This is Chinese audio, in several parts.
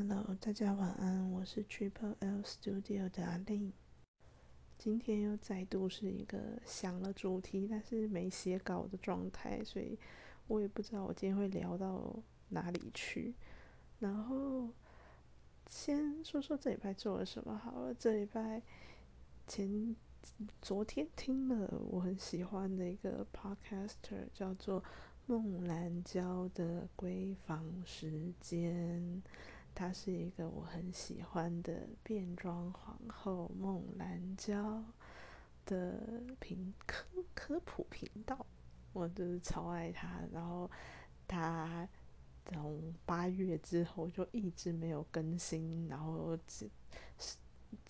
Hello，大家晚安，我是 Triple L Studio 的阿令。今天又再度是一个想了主题，但是没写稿的状态，所以我也不知道我今天会聊到哪里去。然后先说说这礼拜做了什么好了。这礼拜前昨天听了我很喜欢的一个 Podcaster，叫做孟兰娇的闺房时间。她是一个我很喜欢的变装皇后孟兰娇的频科科普频道，我就是超爱她。然后她从八月之后就一直没有更新，然后只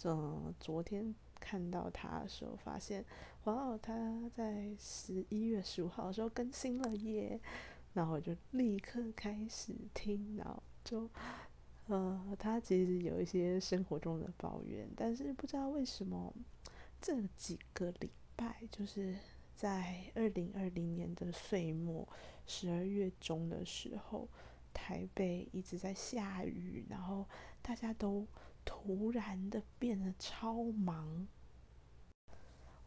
嗯昨天看到她的时候，发现哇哦，她在十一月十五号的时候更新了耶！然后我就立刻开始听，然后就。呃，他其实有一些生活中的抱怨，但是不知道为什么这几个礼拜，就是在二零二零年的岁末十二月中的时候，台北一直在下雨，然后大家都突然的变得超忙。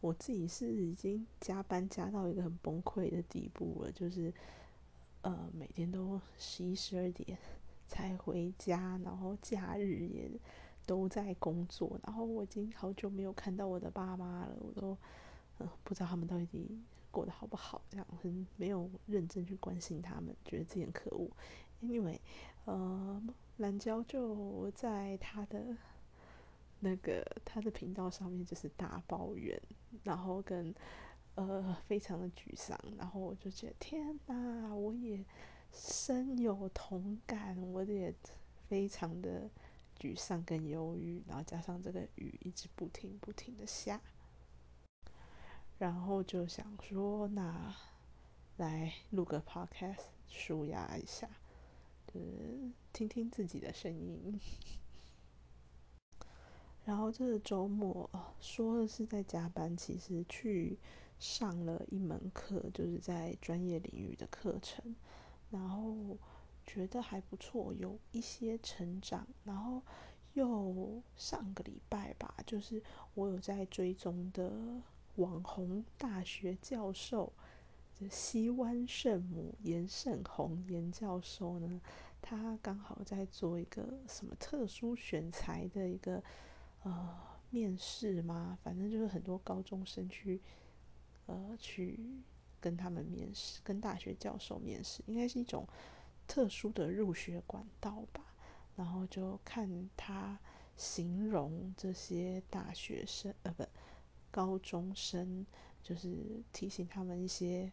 我自己是已经加班加到一个很崩溃的地步了，就是呃每天都十一十二点。才回家，然后假日也都在工作，然后我已经好久没有看到我的爸妈了，我都嗯不知道他们到底过得好不好，这样很没有认真去关心他们，觉得自己很可恶。Anyway，呃，蓝娇就在他的那个他的频道上面就是大抱怨，然后跟呃非常的沮丧，然后我就觉得天哪，我也。深有同感，我也非常的沮丧跟忧郁，然后加上这个雨一直不停不停的下，然后就想说，那来录个 podcast 舒压一下，就是听听自己的声音。然后这个周末说的是在加班，其实去上了一门课，就是在专业领域的课程。然后觉得还不错，有一些成长。然后又上个礼拜吧，就是我有在追踪的网红大学教授，就西湾圣母严胜红严教授呢，他刚好在做一个什么特殊选材的一个呃面试嘛？反正就是很多高中生去呃去。跟他们面试，跟大学教授面试，应该是一种特殊的入学管道吧。然后就看他形容这些大学生，呃，不，高中生，就是提醒他们一些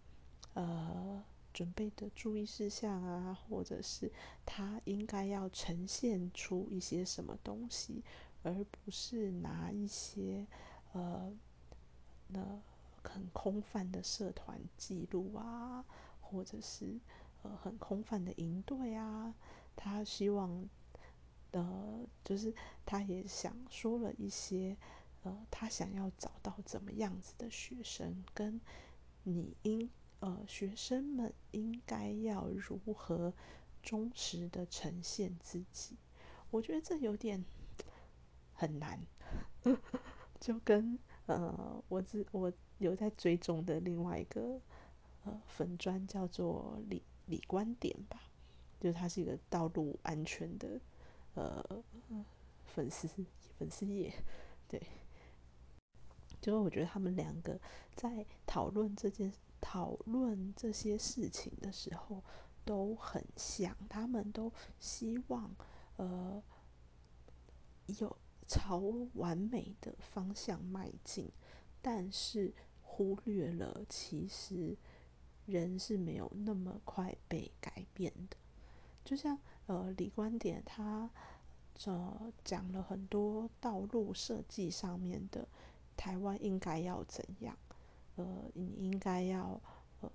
呃准备的注意事项啊，或者是他应该要呈现出一些什么东西，而不是拿一些呃那。很空泛的社团记录啊，或者是呃很空泛的营队啊，他希望呃就是他也想说了一些呃他想要找到怎么样子的学生，跟你应呃学生们应该要如何忠实的呈现自己，我觉得这有点很难，就跟呃我自我。有在追踪的另外一个呃粉砖叫做李李观点吧，就是他是一个道路安全的呃粉丝粉丝页，对，就是我觉得他们两个在讨论这件讨论这些事情的时候都很像，他们都希望呃有朝完美的方向迈进，但是。忽略了，其实人是没有那么快被改变的。就像呃李观点，他呃讲了很多道路设计上面的台湾应该要怎样，呃你应该要呃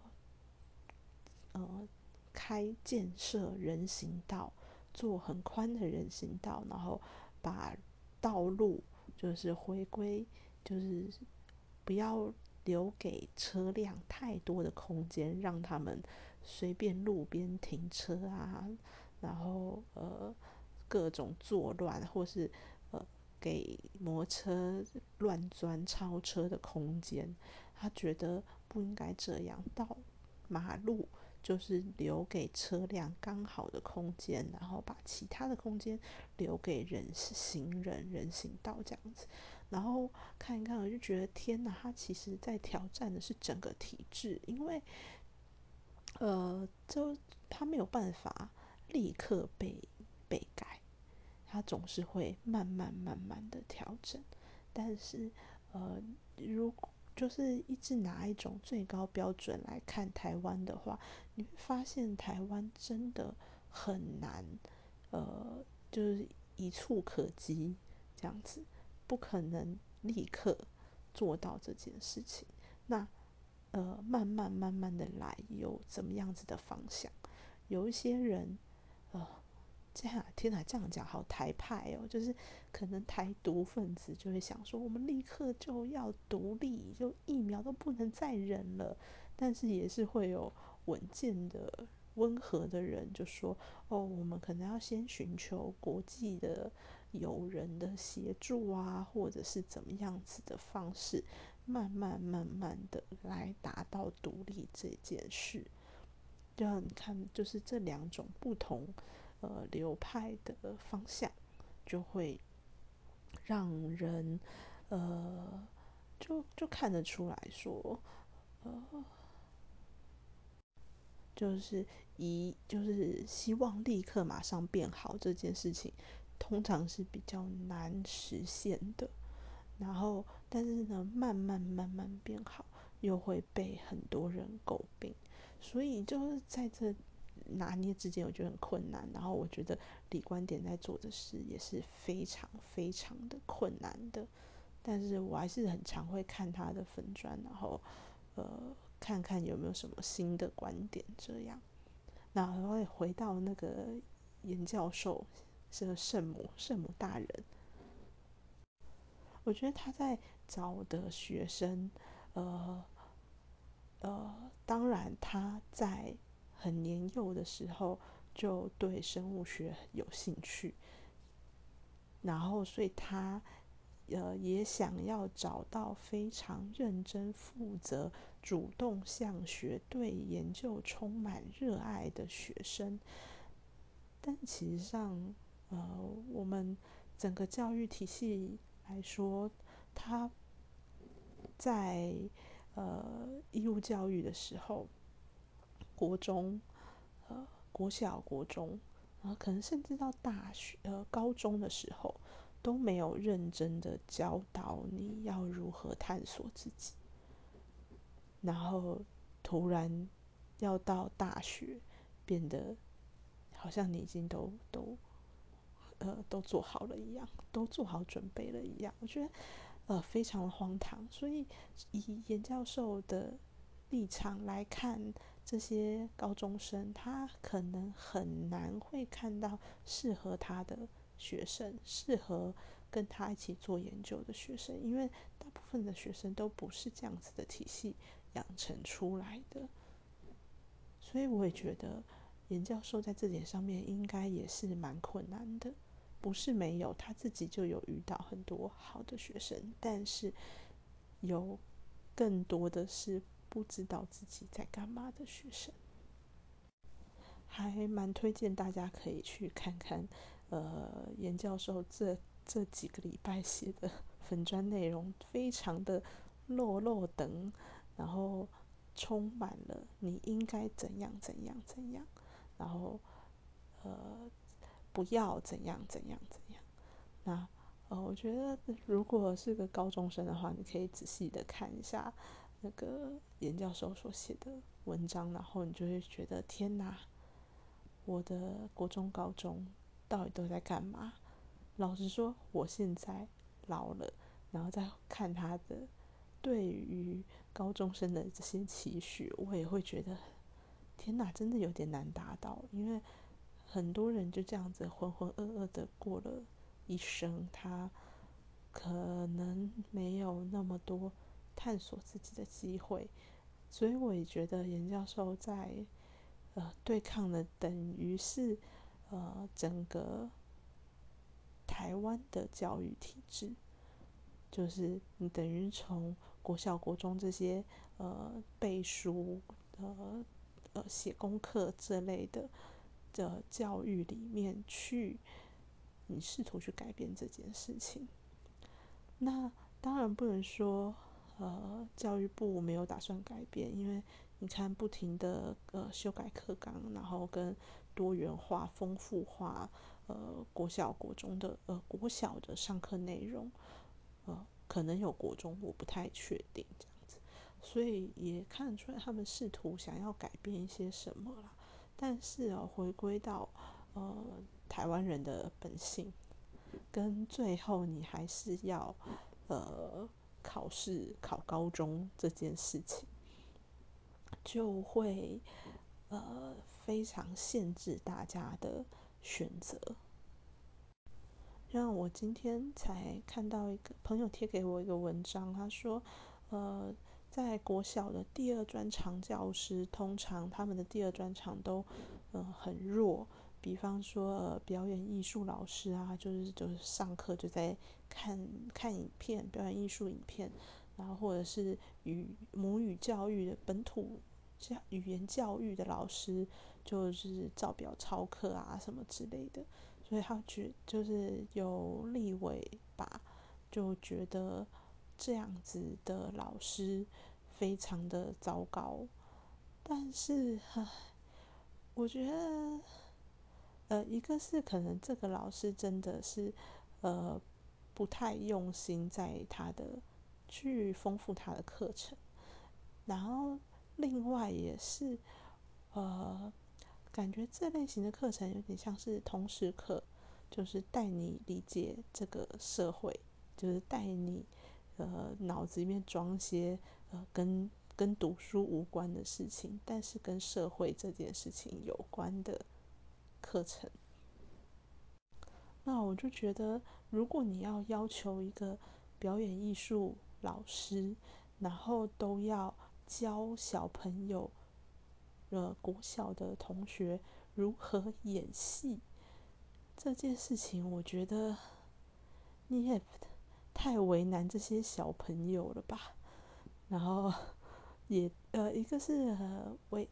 呃开建设人行道，做很宽的人行道，然后把道路就是回归，就是不要。留给车辆太多的空间，让他们随便路边停车啊，然后呃各种作乱，或是呃给摩托车乱钻超车的空间。他觉得不应该这样，到马路就是留给车辆刚好的空间，然后把其他的空间留给人行人人行道这样子。然后看一看，我就觉得天哪，他其实在挑战的是整个体制，因为呃，就他没有办法立刻被被改，他总是会慢慢慢慢的调整。但是呃，如就是一直拿一种最高标准来看台湾的话，你会发现台湾真的很难，呃，就是一触可及这样子，不可能立刻做到这件事情。那呃，慢慢慢慢的来，有怎么样子的方向？有一些人，呃。这样，天哪，这样讲好台派哦，就是可能台独分子就会想说，我们立刻就要独立，就疫苗都不能再忍了。但是也是会有稳健的、温和的人就说，哦，我们可能要先寻求国际的有人的协助啊，或者是怎么样子的方式，慢慢慢慢的来达到独立这件事。让你看，就是这两种不同。呃，流派的方向就会让人呃，就就看得出来说，呃，就是一就是希望立刻马上变好这件事情，通常是比较难实现的。然后，但是呢，慢慢慢慢变好，又会被很多人诟病，所以就是在这。拿捏之间我觉得很困难，然后我觉得李观点在做的事也是非常非常的困难的，但是我还是很常会看他的粉砖，然后呃看看有没有什么新的观点这样。那会回到那个严教授是个圣母圣母大人，我觉得他在找的学生，呃呃，当然他在。很年幼的时候就对生物学有兴趣，然后所以他呃也想要找到非常认真负责、主动向学、对研究充满热爱的学生。但其实上，呃，我们整个教育体系来说，他在呃义务教育的时候。国中，呃，国小、国中，然后可能甚至到大学、呃，高中的时候，都没有认真的教导你要如何探索自己。然后突然要到大学，变得好像你已经都都，呃，都做好了一样，都做好准备了一样。我觉得，呃，非常的荒唐。所以以严教授的立场来看。这些高中生，他可能很难会看到适合他的学生，适合跟他一起做研究的学生，因为大部分的学生都不是这样子的体系养成出来的。所以我也觉得严教授在这点上面应该也是蛮困难的，不是没有，他自己就有遇到很多好的学生，但是有更多的是。不知道自己在干嘛的学生，还蛮推荐大家可以去看看。呃，严教授这这几个礼拜写的粉砖内容，非常的落落等，然后充满了你应该怎样怎样怎样，然后呃不要怎样怎样怎样。那呃，我觉得如果是个高中生的话，你可以仔细的看一下。那个严教授所写的文章，然后你就会觉得天哪，我的国中、高中到底都在干嘛？老实说，我现在老了，然后再看他的对于高中生的这些期许，我也会觉得天哪，真的有点难达到。因为很多人就这样子浑浑噩噩的过了一生，他可能没有那么多。探索自己的机会，所以我也觉得严教授在呃对抗的等于是呃整个台湾的教育体制，就是你等于从国小、国中这些呃背书、呃呃写功课这类的的教育里面去，你试图去改变这件事情。那当然不能说呃教育部没有打算改变，因为你看不停的呃修改课纲，然后跟多元化、丰富化。呃，国小、国中的呃，国小的上课内容，呃，可能有国中，我不太确定这样子，所以也看得出来他们试图想要改变一些什么啦。但是哦，回归到呃台湾人的本性，跟最后你还是要呃考试考高中这件事情，就会呃非常限制大家的。选择，让我今天才看到一个朋友贴给我一个文章，他说，呃，在国小的第二专长教师，通常他们的第二专长都，呃，很弱。比方说，呃，表演艺术老师啊，就是就是上课就在看看影片，表演艺术影片，然后或者是语母语教育的本土教语言教育的老师。就是照表抄课啊，什么之类的，所以他觉就是有立委吧，就觉得这样子的老师非常的糟糕。但是，我觉得，呃，一个是可能这个老师真的是呃不太用心在他的去丰富他的课程，然后另外也是呃。感觉这类型的课程有点像是通识课，就是带你理解这个社会，就是带你呃脑子里面装些呃跟跟读书无关的事情，但是跟社会这件事情有关的课程。那我就觉得，如果你要要求一个表演艺术老师，然后都要教小朋友。呃，国小的同学如何演戏这件事情，我觉得 你也太为难这些小朋友了吧。然后也呃，一个是为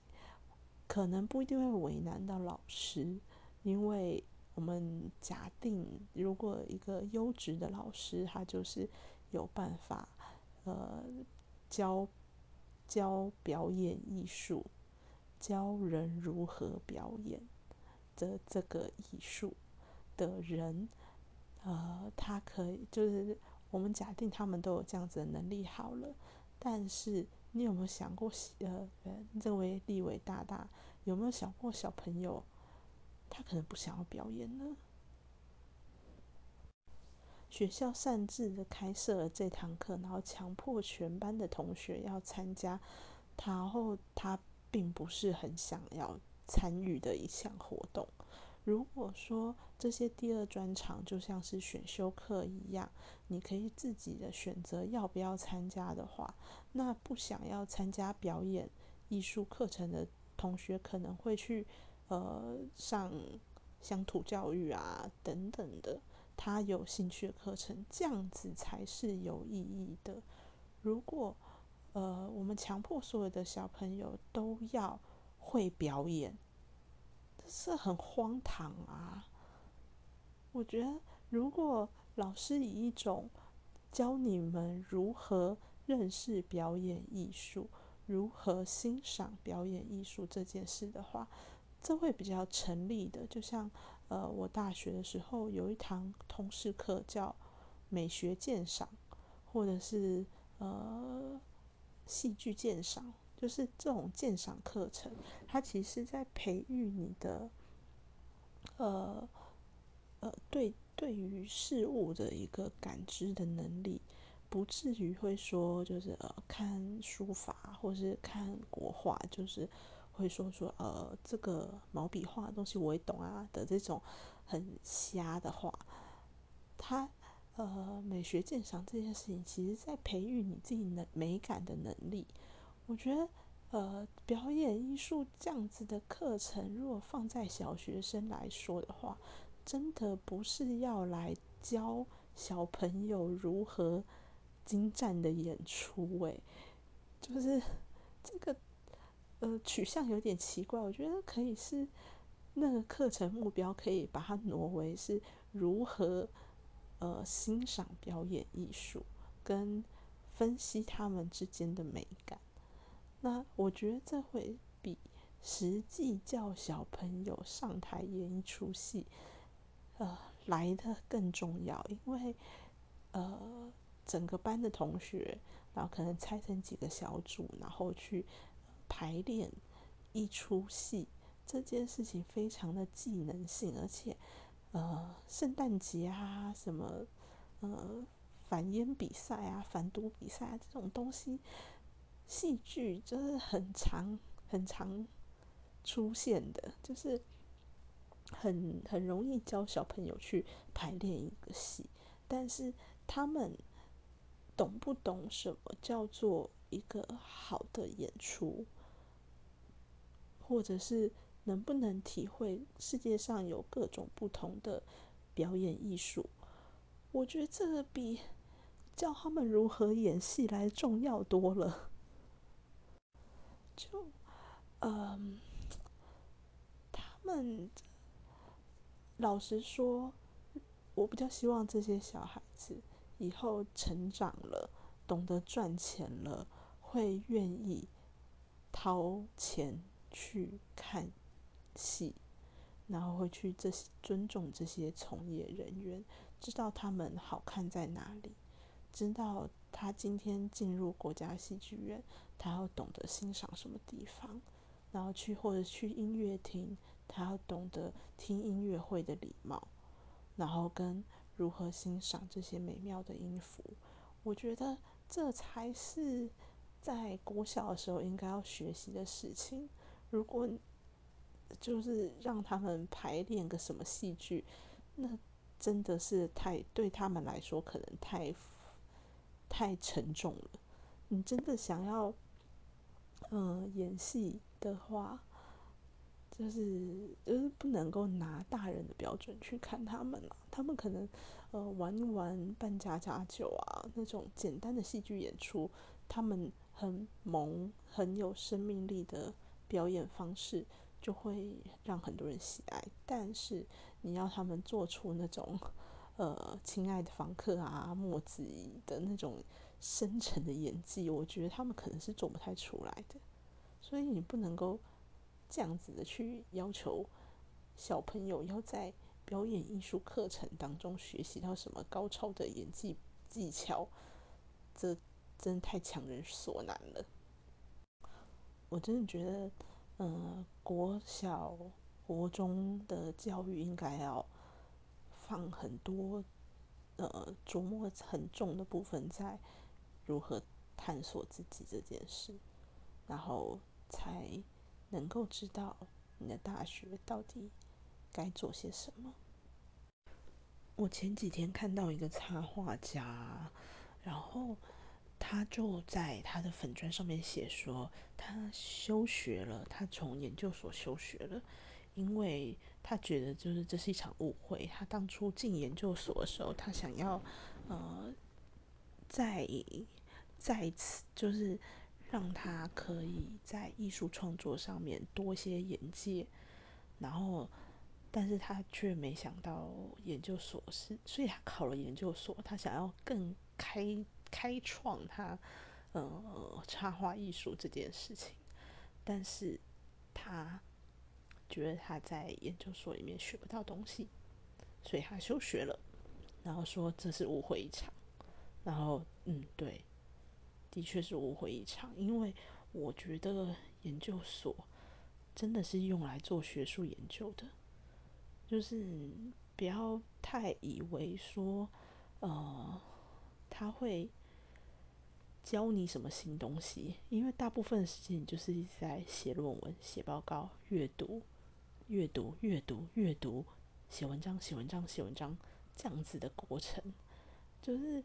可能不一定会为难到老师，因为我们假定如果一个优质的老师，他就是有办法呃教教表演艺术。教人如何表演的这个艺术的人，呃，他可以就是我们假定他们都有这样子的能力好了，但是你有没有想过，呃，这位立伟大大有没有想过小朋友他可能不想要表演呢？学校擅自的开设了这堂课，然后强迫全班的同学要参加，然后他。并不是很想要参与的一项活动。如果说这些第二专场就像是选修课一样，你可以自己的选择要不要参加的话，那不想要参加表演艺术课程的同学可能会去呃上乡土教育啊等等的他有兴趣的课程，这样子才是有意义的。如果呃，我们强迫所有的小朋友都要会表演，是很荒唐啊！我觉得，如果老师以一种教你们如何认识表演艺术、如何欣赏表演艺术这件事的话，这会比较成立的。就像呃，我大学的时候有一堂通识课叫美学鉴赏，或者是呃。戏剧鉴赏就是这种鉴赏课程，它其实在培育你的，呃呃，对对于事物的一个感知的能力，不至于会说就是呃看书法或是看国画，就是会说说呃这个毛笔画的东西我也懂啊的这种很瞎的话，它。呃，美学鉴赏这件事情，其实在培育你自己能美感的能力。我觉得，呃，表演艺术这样子的课程，如果放在小学生来说的话，真的不是要来教小朋友如何精湛的演出，诶，就是这个呃取向有点奇怪。我觉得可以是那个课程目标可以把它挪为是如何呃欣赏表演艺术跟分析他们之间的美感。那我觉得这会比实际叫小朋友上台演一出戏，呃，来的更重要。因为，呃，整个班的同学，然后可能拆成几个小组，然后去排练一出戏，这件事情非常的技能性，而且，呃，圣诞节啊，什么，呃，反烟比赛啊，反毒比赛啊，这种东西。戏剧就是很常、很常出现的，就是很很容易教小朋友去排练一个戏，但是他们懂不懂什么叫做一个好的演出，或者是能不能体会世界上有各种不同的表演艺术？我觉得这个比教他们如何演戏来重要多了。就，嗯，他们老实说，我比较希望这些小孩子以后成长了，懂得赚钱了，会愿意掏钱去看戏，然后会去这些尊重这些从业人员，知道他们好看在哪里，知道他今天进入国家戏剧院。他要懂得欣赏什么地方，然后去或者去音乐厅，他要懂得听音乐会的礼貌，然后跟如何欣赏这些美妙的音符。我觉得这才是在国小的时候应该要学习的事情。如果就是让他们排练个什么戏剧，那真的是太对他们来说可能太太沉重了。你真的想要？嗯，演戏的话，就是就是不能够拿大人的标准去看他们了。他们可能呃玩一玩扮家家酒啊，那种简单的戏剧演出，他们很萌、很有生命力的表演方式，就会让很多人喜爱。但是你要他们做出那种呃亲爱的房客啊、墨子怡的那种。深沉的演技，我觉得他们可能是做不太出来的，所以你不能够这样子的去要求小朋友要在表演艺术课程当中学习到什么高超的演技技巧，这真的太强人所难了。我真的觉得，嗯，国小、国中的教育应该要放很多，呃，琢磨很重的部分在。如何探索自己这件事，然后才能够知道你的大学到底该做些什么。我前几天看到一个插画家，然后他就在他的粉砖上面写说，他休学了，他从研究所休学了，因为他觉得就是这是一场误会。他当初进研究所的时候，他想要呃。再再次，就是让他可以在艺术创作上面多些眼界，然后，但是他却没想到研究所是，所以他考了研究所，他想要更开开创他呃插画艺术这件事情，但是他觉得他在研究所里面学不到东西，所以他休学了，然后说这是误会一场。然后，嗯，对，的确是误会一场。因为我觉得研究所真的是用来做学术研究的，就是不要太以为说，呃，他会教你什么新东西。因为大部分时间你就是一直在写论文、写报告、阅读、阅读、阅读、阅读、写文章、写文章、写文章这样子的过程，就是。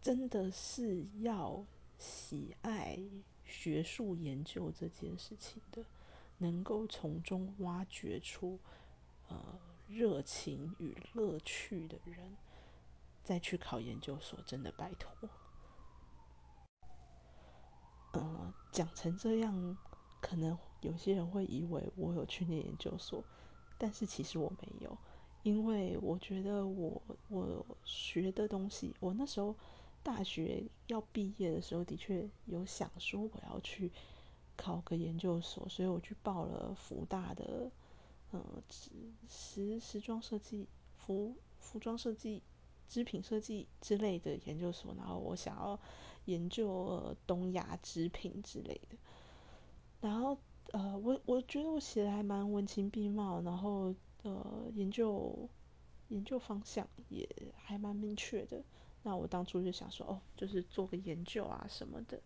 真的是要喜爱学术研究这件事情的，能够从中挖掘出呃热情与乐趣的人再去考研究所，真的拜托。嗯，讲成这样，可能有些人会以为我有去念研究所，但是其实我没有，因为我觉得我我学的东西，我那时候大学要毕业的时候，的确有想说我要去考个研究所，所以我去报了福大的。呃，时时装设计、服服装设计、织品设计之类的研究所，然后我想要研究东亚织品之类的。然后呃，我我觉得我写的还蛮文情并茂，然后呃，研究研究方向也还蛮明确的。那我当初就想说，哦，就是做个研究啊什么的，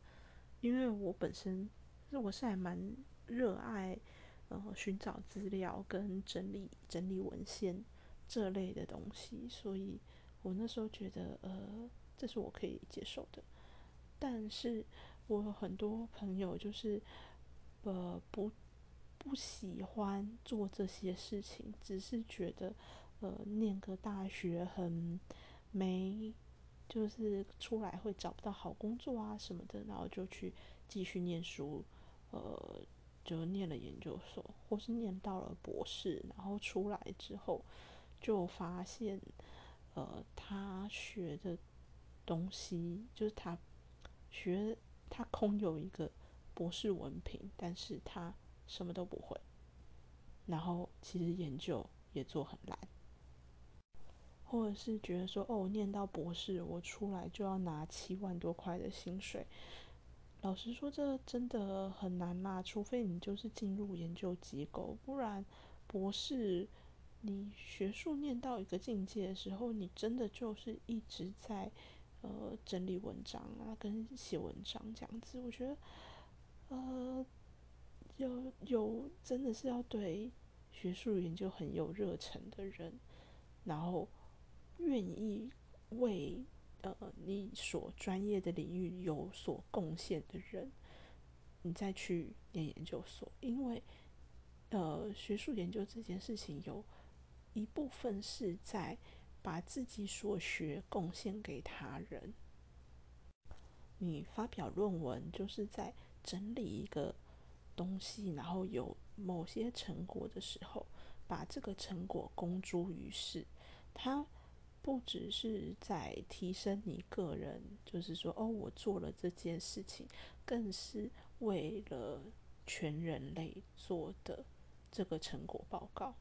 因为我本身我是还蛮热爱。呃，寻找资料跟整理整理文献这类的东西，所以我那时候觉得，呃，这是我可以接受的。但是我有很多朋友就是，呃，不不喜欢做这些事情，只是觉得，呃，念个大学很没，就是出来会找不到好工作啊什么的，然后就去继续念书，呃。就念了研究所，或是念到了博士，然后出来之后，就发现，呃，他学的东西就是他学他空有一个博士文凭，但是他什么都不会，然后其实研究也做很烂，或者是觉得说，哦，念到博士，我出来就要拿七万多块的薪水。老实说，这真的很难啦。除非你就是进入研究机构，不然博士，你学术念到一个境界的时候，你真的就是一直在呃整理文章啊，跟写文章这样子。我觉得，呃，有有真的是要对学术研究很有热忱的人，然后愿意为。呃，你所专业的领域有所贡献的人，你再去念研究所，因为呃，学术研究这件事情有一部分是在把自己所学贡献给他人。你发表论文就是在整理一个东西，然后有某些成果的时候，把这个成果公诸于世，他。不只是在提升你个人，就是说，哦，我做了这件事情，更是为了全人类做的这个成果报告。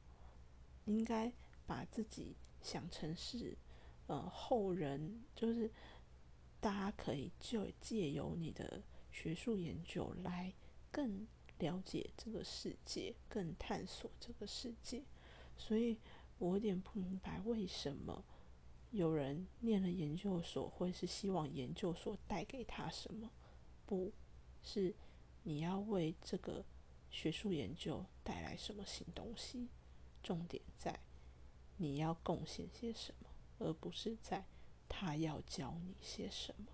应该把自己想成是，呃，后人，就是大家可以就借由你的学术研究来更了解这个世界，更探索这个世界。所以我有点不明白为什么。有人念了研究所，会是希望研究所带给他什么？不是你要为这个学术研究带来什么新东西？重点在你要贡献些什么，而不是在他要教你些什么。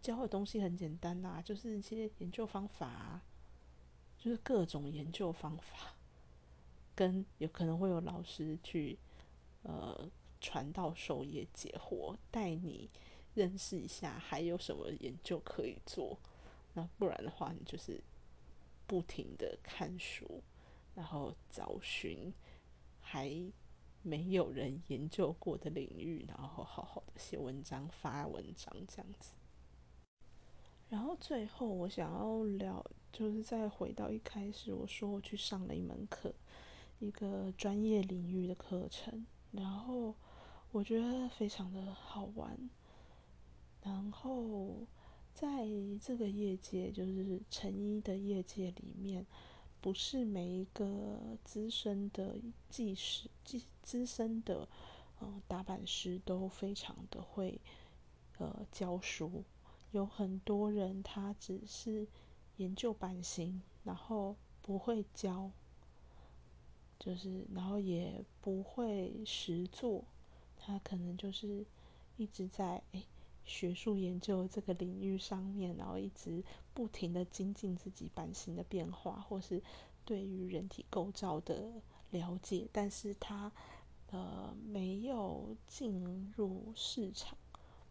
教的东西很简单呐，就是一些研究方法，就是各种研究方法，跟有可能会有老师去，呃。传道授业解惑，带你认识一下还有什么研究可以做。那不然的话，你就是不停的看书，然后找寻还没有人研究过的领域，然后好好的写文章、发文章这样子。然后最后，我想要聊，就是再回到一开始，我说我去上了一门课，一个专业领域的课程，然后。我觉得非常的好玩，然后在这个业界，就是成衣的业界里面，不是每一个资深的技师、资资深的呃打板师都非常的会呃教书，有很多人他只是研究版型，然后不会教，就是然后也不会实做。他可能就是一直在诶学术研究这个领域上面，然后一直不停的精进自己版型的变化，或是对于人体构造的了解，但是他呃没有进入市场，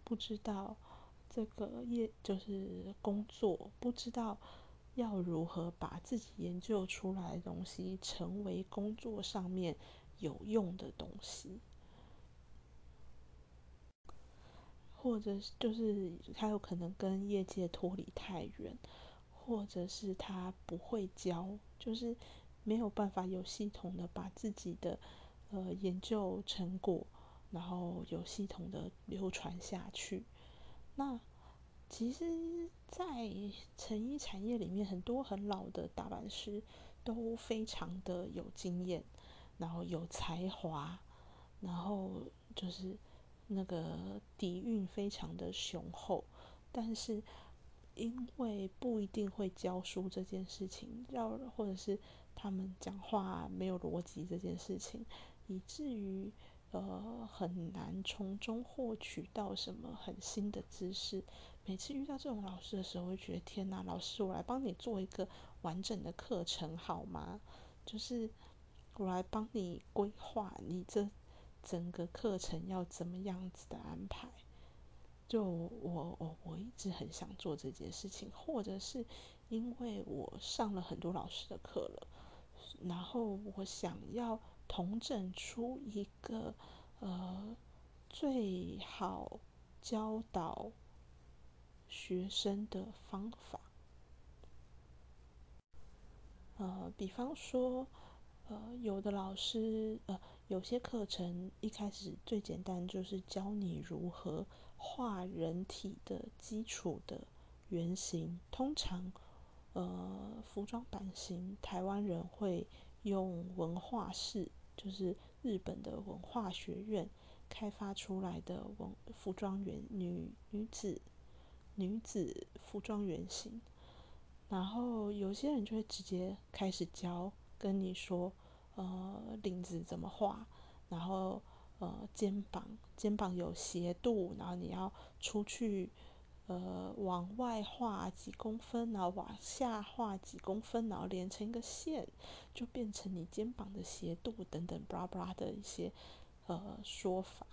不知道这个业就是工作，不知道要如何把自己研究出来的东西成为工作上面有用的东西。或者就是他有可能跟业界脱离太远，或者是他不会教，就是没有办法有系统的把自己的呃研究成果，然后有系统的流传下去。那其实，在成衣产业里面，很多很老的打板师都非常的有经验，然后有才华，然后就是。那个底蕴非常的雄厚，但是因为不一定会教书这件事情，要或者是他们讲话没有逻辑这件事情，以至于呃很难从中获取到什么很新的知识。每次遇到这种老师的时候，会觉得天哪，老师，我来帮你做一个完整的课程好吗？就是我来帮你规划你这。整个课程要怎么样子的安排？就我我我一直很想做这件事情，或者是因为我上了很多老师的课了，然后我想要统整出一个呃最好教导学生的方法。呃，比方说，呃，有的老师呃。有些课程一开始最简单，就是教你如何画人体的基础的原型。通常，呃，服装版型，台湾人会用文化式，就是日本的文化学院开发出来的文服装原女女子女子服装原型。然后有些人就会直接开始教，跟你说。呃，领子怎么画？然后呃，肩膀肩膀有斜度，然后你要出去呃往外画几公分，然后往下画几公分，然后连成一个线，就变成你肩膀的斜度等等，bra bra 的一些呃说法。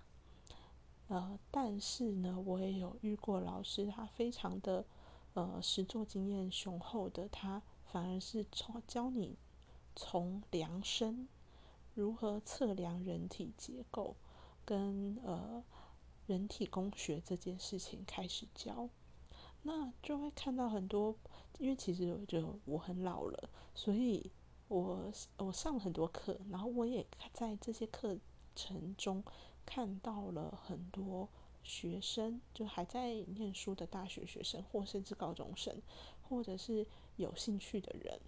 呃，但是呢，我也有遇过老师，他非常的呃实作经验雄厚的，他反而是从教你。从量身，如何测量人体结构，跟呃人体工学这件事情开始教，那就会看到很多。因为其实我觉得我很老了，所以我我上了很多课，然后我也在这些课程中看到了很多学生，就还在念书的大学学生，或甚至高中生，或者是有兴趣的人。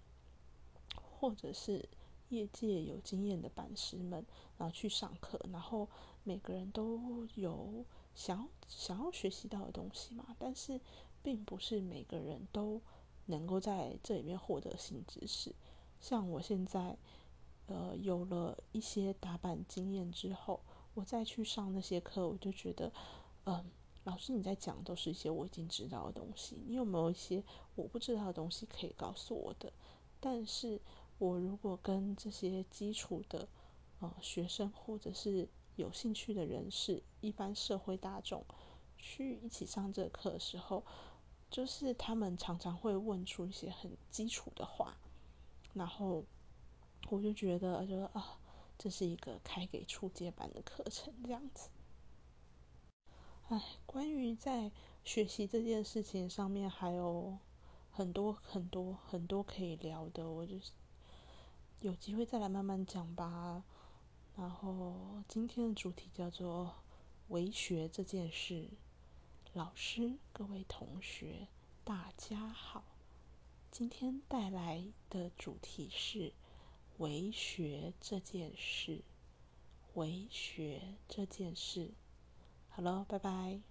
或者是业界有经验的板师们，然后去上课，然后每个人都有想要想要学习到的东西嘛，但是并不是每个人都能够在这里面获得新知识。像我现在，呃，有了一些打板经验之后，我再去上那些课，我就觉得，嗯，老师你在讲都是一些我已经知道的东西，你有没有一些我不知道的东西可以告诉我的？但是。我如果跟这些基础的呃学生，或者是有兴趣的人士，一般社会大众去一起上这课的时候，就是他们常常会问出一些很基础的话，然后我就觉得，就啊，这是一个开给初阶班的课程这样子。哎，关于在学习这件事情上面，还有很多很多很多可以聊的，我就是。有机会再来慢慢讲吧。然后今天的主题叫做“为学这件事”。老师、各位同学，大家好。今天带来的主题是“为学这件事”。为学这件事，好了，拜拜。